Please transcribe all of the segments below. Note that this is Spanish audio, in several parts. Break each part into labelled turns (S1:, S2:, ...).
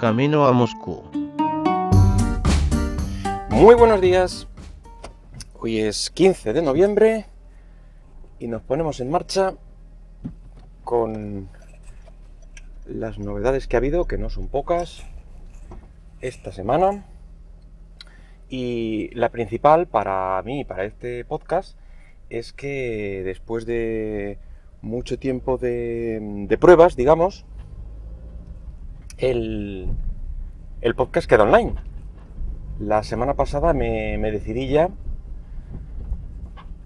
S1: camino a Moscú.
S2: Muy buenos días. Hoy es 15 de noviembre y nos ponemos en marcha con las novedades que ha habido, que no son pocas, esta semana. Y la principal para mí, para este podcast, es que después de mucho tiempo de, pruebas, digamos, el, podcast queda online. La semana pasada me, decidí ya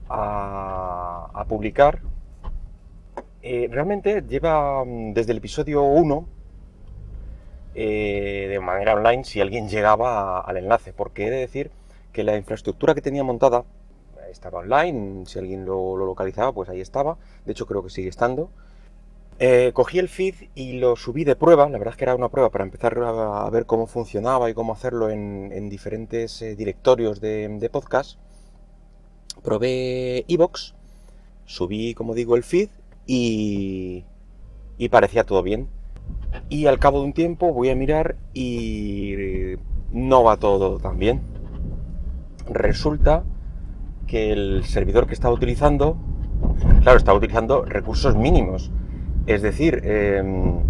S2: a, publicar. Eh, realmente lleva mm, desde el episodio 1 eh, de manera online si alguien llegaba al enlace, porque he de decir que la infraestructura que tenía montada estaba online, si alguien lo, localizaba, pues ahí estaba, de hecho creo que sigue estando. Eh, cogí el feed y lo subí de prueba, la verdad es que era una prueba para empezar a, ver cómo funcionaba y cómo hacerlo en, diferentes eh, directorios de, podcast. Probé Evox, subí, como digo, el feed y parecía todo bien. Y al cabo de un tiempo voy a mirar y no va todo tan bien. Resulta que el servidor que estaba utilizando, claro, estaba utilizando recursos mínimos. Es decir, em,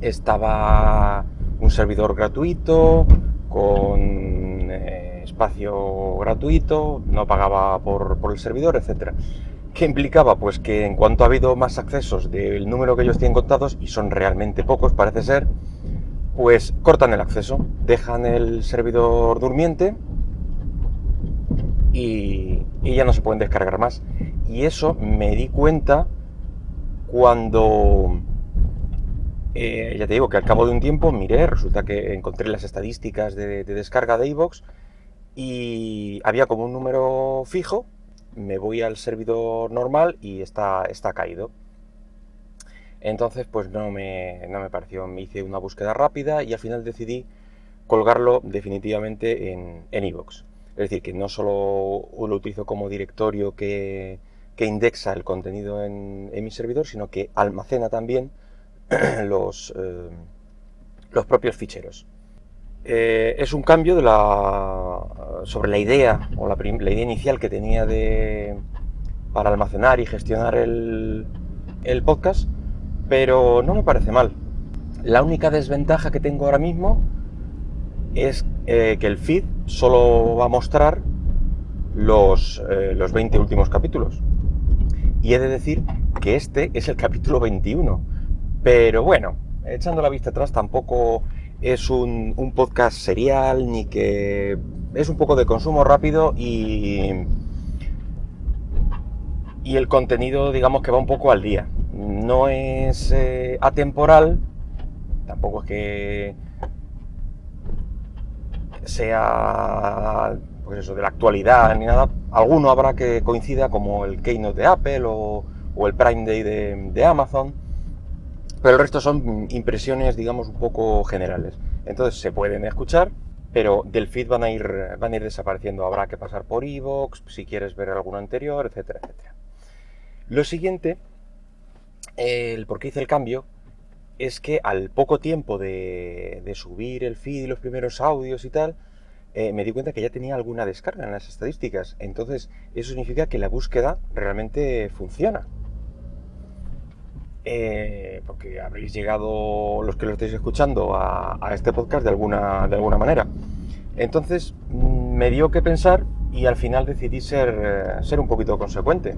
S2: estaba un servidor gratuito, con eh, espacio gratuito, no pagaba por, por el servidor, etc. ¿Qué implicaba? Pues que en cuanto ha habido más accesos del número que ellos tienen contados, y son realmente pocos, parece ser, pues cortan el acceso, dejan el servidor durmiente y, ya no se pueden descargar más. Y eso me di cuenta cuando, eh, ya te digo que al cabo de un tiempo miré, resulta que encontré las estadísticas de, de descarga de iVoox y había como un número fijo me voy al servidor normal y está, está caído. Entonces, pues no me, no me pareció, me hice una búsqueda rápida y al final decidí colgarlo definitivamente en Evox. es decir, que no solo lo utilizo como directorio que, indexa el contenido en, mi servidor, sino que almacena también los, eh, los propios ficheros. Eh, es un cambio sobre la idea o la, idea inicial que tenía de, para almacenar y gestionar el, podcast, pero no me parece mal. La única desventaja que tengo ahora mismo es eh, que el feed solo va a mostrar los, los 20 últimos capítulos. Y he de decir que este es el capítulo 21. Pero bueno, echando la vista atrás tampoco es un, podcast serial ni que es un poco de consumo rápido y, y el contenido digamos que va un poco al día. No es eh, atemporal, tampoco es que sea pues eso, de la actualidad ni nada. Alguno habrá que coincida como el Keynote de Apple o, el Prime Day de Amazon pero el resto son impresiones, digamos, un poco generales. Entonces se pueden escuchar, pero del feed van a ir, van a ir desapareciendo. Habrá que pasar por iVoox, si quieres ver alguno anterior, etcétera, etcétera. Lo siguiente, el por qué hice el cambio, es que al poco tiempo de, subir el feed y los primeros audios y tal, eh, me di cuenta que ya tenía alguna descarga en las estadísticas. Entonces, eso significa que la búsqueda realmente funciona. Eh, porque habréis llegado los que lo estáis escuchando a, este podcast de alguna, de alguna manera. Entonces mm, me dio que pensar y al final decidí ser, eh, ser un poquito consecuente.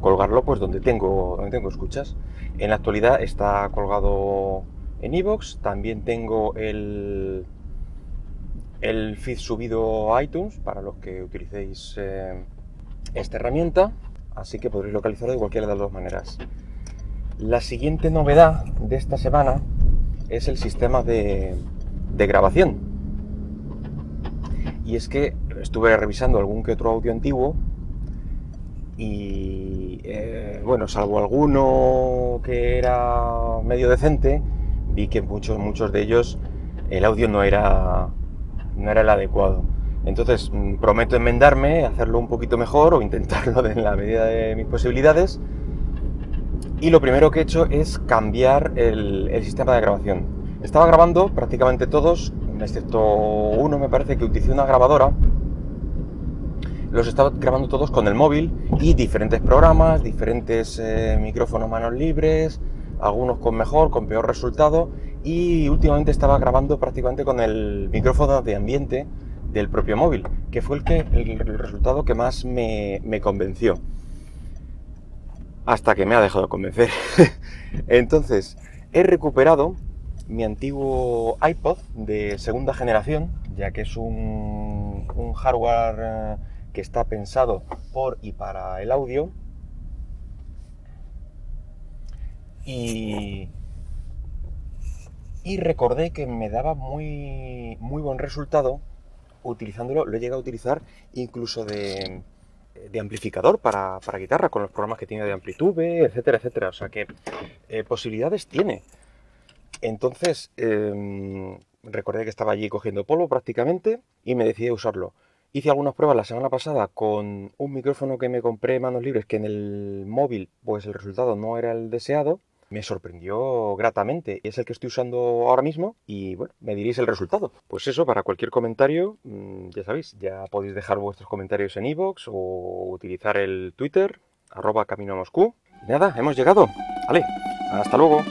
S2: Colgarlo pues donde tengo, donde tengo escuchas. En la actualidad está colgado en iVoox, también tengo el, el feed subido a iTunes para los que utilicéis eh, esta herramienta así que podréis localizarlo de cualquiera de las dos maneras. La siguiente novedad de esta semana es el sistema de, grabación. Y es que estuve revisando algún que otro audio antiguo y eh, bueno, salvo alguno que era medio decente, vi que muchos, muchos de ellos el audio no era, no era el adecuado. Entonces, mm, prometo enmendarme, hacerlo un poquito mejor o intentarlo en la medida de mis posibilidades. y lo primero que he hecho es cambiar el, sistema de grabación. Estaba grabando prácticamente todos, excepto uno me parece que utilicé una grabadora, los estaba grabando todos con el móvil y diferentes programas, diferentes eh, micrófonos manos libres, algunos con mejor, con peor resultado y últimamente estaba grabando prácticamente con el micrófono de ambiente del propio móvil, que fue el, que, el, resultado que más me, convenció. Hasta que me ha dejado de convencer. Entonces, he recuperado mi antiguo iPod de segunda generación, ya que es un, un hardware eh, que está pensado por y para el audio. Y, y recordé que me daba muy, muy buen resultado utilizándolo, lo he llegado a utilizar incluso de, de amplificador para, para, guitarra, con los programas que tiene de Amplitude, etcétera, etcétera. O sea que eh, posibilidades tiene. Entonces, eh, recordé que estaba allí cogiendo polvo prácticamente y me decidí a usarlo. Hice algunas pruebas la semana pasada con un micrófono que me compré manos libres que en el móvil pues el resultado no era el deseado. Me sorprendió gratamente. Es el que estoy usando ahora mismo y bueno, me diréis el resultado. Pues eso, para cualquier comentario, mm, ya sabéis, ya podéis dejar vuestros comentarios en iVoox o utilizar el Twitter, arroba camino Moscú. Y nada, hemos llegado. Vale, hasta luego.